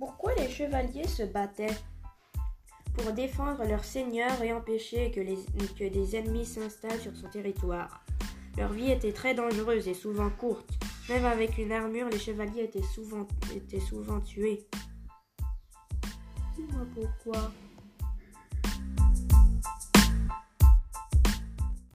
Pourquoi les chevaliers se battaient Pour défendre leur seigneur et empêcher que, les, que des ennemis s'installent sur son territoire? Leur vie était très dangereuse et souvent courte. Même avec une armure, les chevaliers étaient souvent, étaient souvent tués. Dis-moi pourquoi.